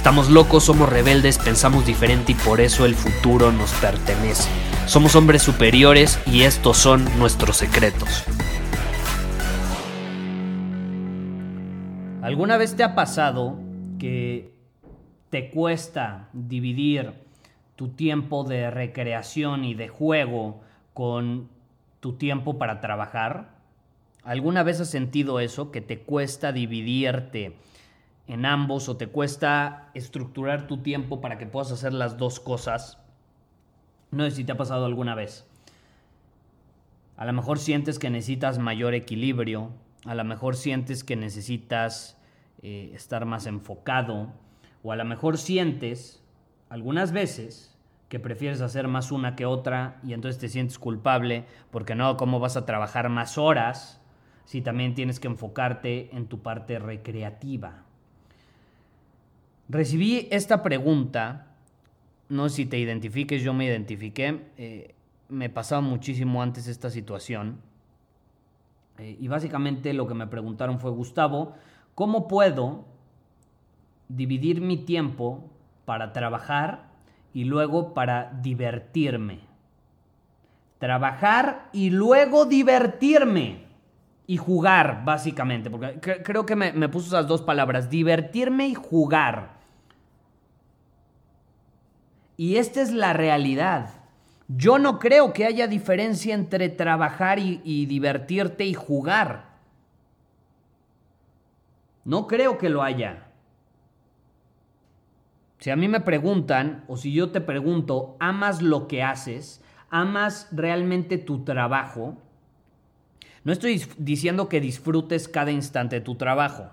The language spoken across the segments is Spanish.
Estamos locos, somos rebeldes, pensamos diferente y por eso el futuro nos pertenece. Somos hombres superiores y estos son nuestros secretos. ¿Alguna vez te ha pasado que te cuesta dividir tu tiempo de recreación y de juego con tu tiempo para trabajar? ¿Alguna vez has sentido eso, que te cuesta dividirte en ambos o te cuesta estructurar tu tiempo para que puedas hacer las dos cosas? No sé si te ha pasado alguna vez. A lo mejor sientes que necesitas mayor equilibrio, a lo mejor sientes que necesitas eh, estar más enfocado, o a lo mejor sientes algunas veces que prefieres hacer más una que otra y entonces te sientes culpable porque no, ¿cómo vas a trabajar más horas si también tienes que enfocarte en tu parte recreativa? Recibí esta pregunta, no sé si te identifiques, yo me identifiqué, eh, me pasaba muchísimo antes esta situación eh, y básicamente lo que me preguntaron fue, Gustavo, ¿Cómo puedo dividir mi tiempo para trabajar y luego para divertirme? Trabajar y luego divertirme. Y jugar, básicamente. Porque creo que me, me puso esas dos palabras. Divertirme y jugar. Y esta es la realidad. Yo no creo que haya diferencia entre trabajar y, divertirte y jugar. No creo que lo haya. Si a mí me preguntan, o si yo te pregunto, ¿amas lo que haces? ¿Amas realmente tu trabajo? No estoy diciendo que disfrutes cada instante de tu trabajo,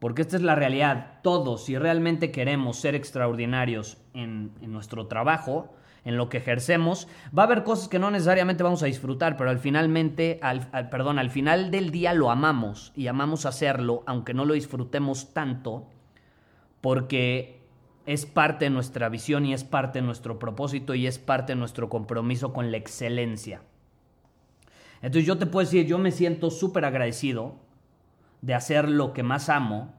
porque esta es la realidad. Todos, si realmente queremos ser extraordinarios en, nuestro trabajo, en lo que ejercemos, va a haber cosas que no necesariamente vamos a disfrutar, pero al finalmente, al, perdón, al final del día lo amamos y amamos hacerlo, aunque no lo disfrutemos tanto, porque es parte de nuestra visión y es parte de nuestro propósito y es parte de nuestro compromiso con la excelencia. Entonces yo te puedo decir, yo me siento súper agradecido de hacer lo que más amo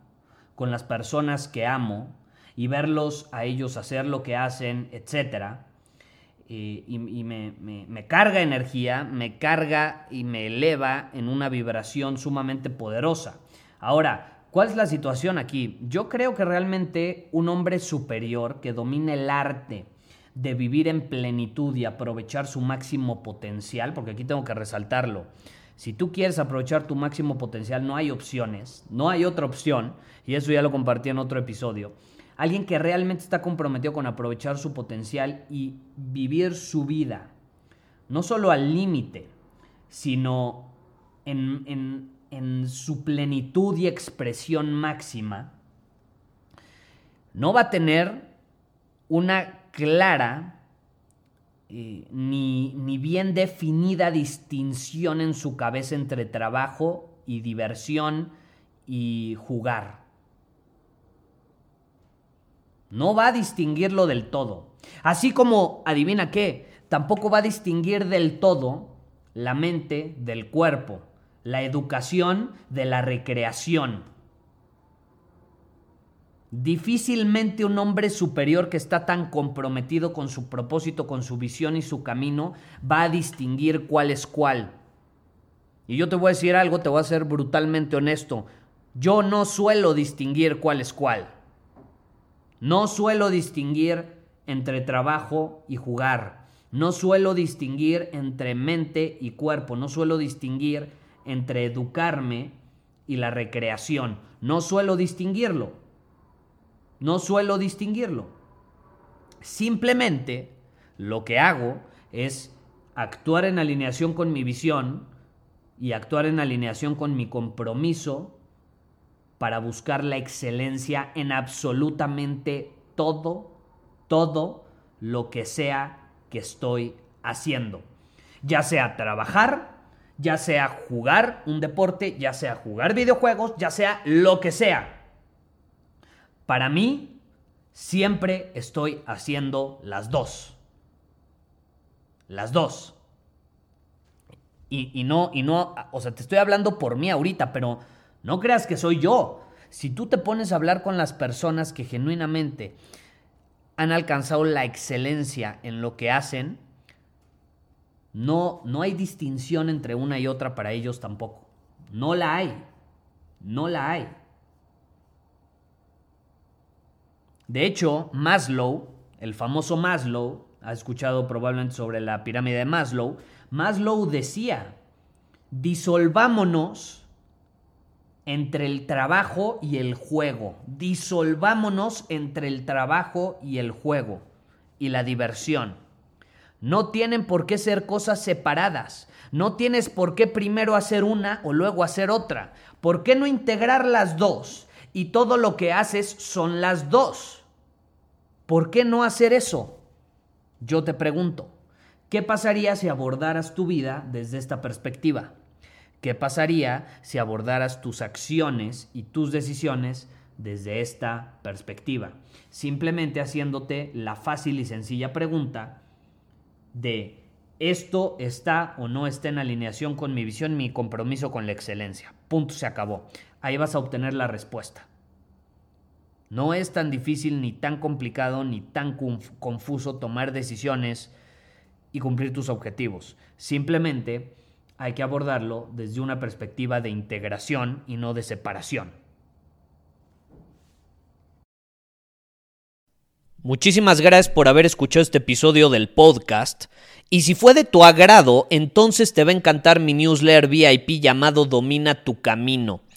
con las personas que amo y verlos a ellos hacer lo que hacen, etcétera eh, y, me, carga energía, me carga y me eleva en una vibración sumamente poderosa. Ahora, ¿cuál es la situación aquí? Yo creo que realmente un hombre superior que domine el arte de vivir en plenitud y aprovechar su máximo potencial, porque aquí tengo que resaltarlo, si tú quieres aprovechar tu máximo potencial, no hay opciones, no hay otra opción, y eso ya lo compartí en otro episodio. Alguien que realmente está comprometido con aprovechar su potencial y vivir su vida, no solo al límite, sino en, su plenitud y expresión máxima, no va a tener una clara eh, ni, ni, bien definida distinción en su cabeza entre trabajo y diversión y jugar. No va a distinguirlo del todo. Así como, adivina qué, tampoco va a distinguir del todo la mente del cuerpo, la educación de la recreación. Difícilmente un hombre superior que está tan comprometido con su propósito, con su visión y su camino, va a distinguir cuál es cuál. Y yo te voy a decir algo, te voy a ser brutalmente honesto. Yo no suelo distinguir cuál es cuál. No suelo distinguir entre trabajo y jugar. No suelo distinguir entre mente y cuerpo. No suelo distinguir entre educarme y la recreación. No suelo distinguirlo. No suelo distinguirlo. Simplemente lo que hago es actuar en alineación con mi visión y actuar en alineación con mi compromiso para buscar la excelencia en absolutamente todo, todo lo que sea que estoy haciendo. Ya sea trabajar, ya sea jugar un deporte, ya sea jugar videojuegos, ya sea lo que sea. Para mí, siempre estoy haciendo las dos. Las dos. Y, no, y no, o sea, te estoy hablando por mí ahorita, pero no creas que soy yo. Si tú te pones a hablar con las personas que genuinamente han alcanzado la excelencia en lo que hacen, no, no hay distinción entre una y otra para ellos tampoco. No la hay. No la hay. De hecho, Maslow, el famoso Maslow, ha escuchado probablemente sobre la pirámide de Maslow, Maslow decía, disolvámonos entre el trabajo y el juego. Disolvámonos entre el trabajo y el juego y la diversión. No tienen por qué ser cosas separadas. No tienes por qué primero hacer una o luego hacer otra. ¿Por qué no integrar las dos? Y todo lo que haces son las dos. ¿Por qué no hacer eso? Yo te pregunto, ¿qué pasaría si abordaras tu vida desde esta perspectiva? ¿Qué pasaría si abordaras tus acciones y tus decisiones desde esta perspectiva? Simplemente haciéndote la fácil y sencilla pregunta de esto está o no está en alineación con mi visión, mi compromiso con la excelencia. Punto, se acabó. Ahí vas a obtener la respuesta. No es tan difícil, ni tan complicado, ni tan confuso tomar decisiones y cumplir tus objetivos. Simplemente hay que abordarlo desde una perspectiva de integración y no de separación. Muchísimas gracias por haber escuchado este episodio del podcast. Y si fue de tu agrado, entonces te va a encantar mi newsletter VIP llamado Domina tu Camino.